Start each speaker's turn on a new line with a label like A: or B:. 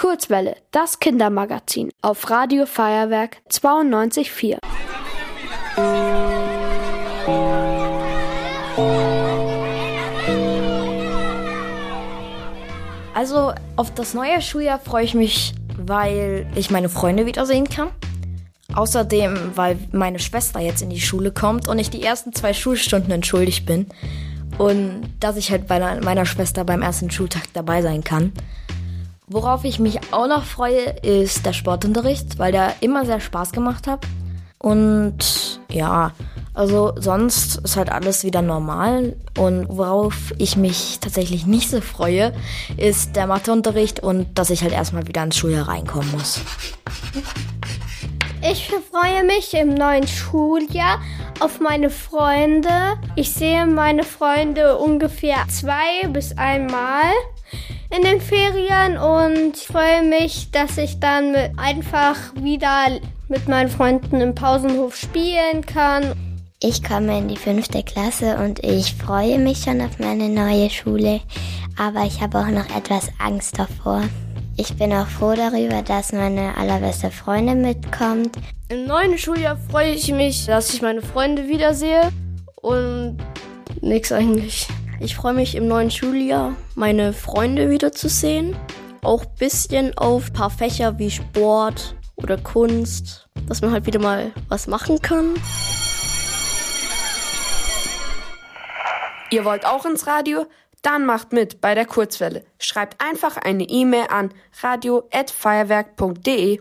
A: Kurzwelle, das Kindermagazin auf Radio Feuerwerk 92.4.
B: Also auf das neue Schuljahr freue ich mich, weil ich meine Freunde wiedersehen kann. Außerdem, weil meine Schwester jetzt in die Schule kommt und ich die ersten zwei Schulstunden entschuldigt bin. Und dass ich halt bei meiner Schwester beim ersten Schultag dabei sein kann. Worauf ich mich auch noch freue, ist der Sportunterricht, weil der immer sehr Spaß gemacht hat. Und ja, also sonst ist halt alles wieder normal. Und worauf ich mich tatsächlich nicht so freue, ist der Matheunterricht und dass ich halt erstmal wieder ins Schuljahr reinkommen muss.
C: Ich freue mich im neuen Schuljahr auf meine Freunde. Ich sehe meine Freunde ungefähr zwei bis einmal in den Ferien und freue mich, dass ich dann einfach wieder mit meinen Freunden im Pausenhof spielen kann.
D: Ich komme in die fünfte Klasse und ich freue mich schon auf meine neue Schule, aber ich habe auch noch etwas Angst davor. Ich bin auch froh darüber, dass meine allerbeste Freundin mitkommt.
E: Im neuen Schuljahr freue ich mich, dass ich meine Freunde wiedersehe und nix eigentlich. Ich freue mich im neuen Schuljahr, meine Freunde wiederzusehen. Auch bisschen auf ein paar Fächer wie Sport oder Kunst, dass man halt wieder mal was machen kann.
A: Ihr wollt auch ins Radio? Dann macht mit bei der Kurzwelle. Schreibt einfach eine E-Mail an radio@feuerwerk.de.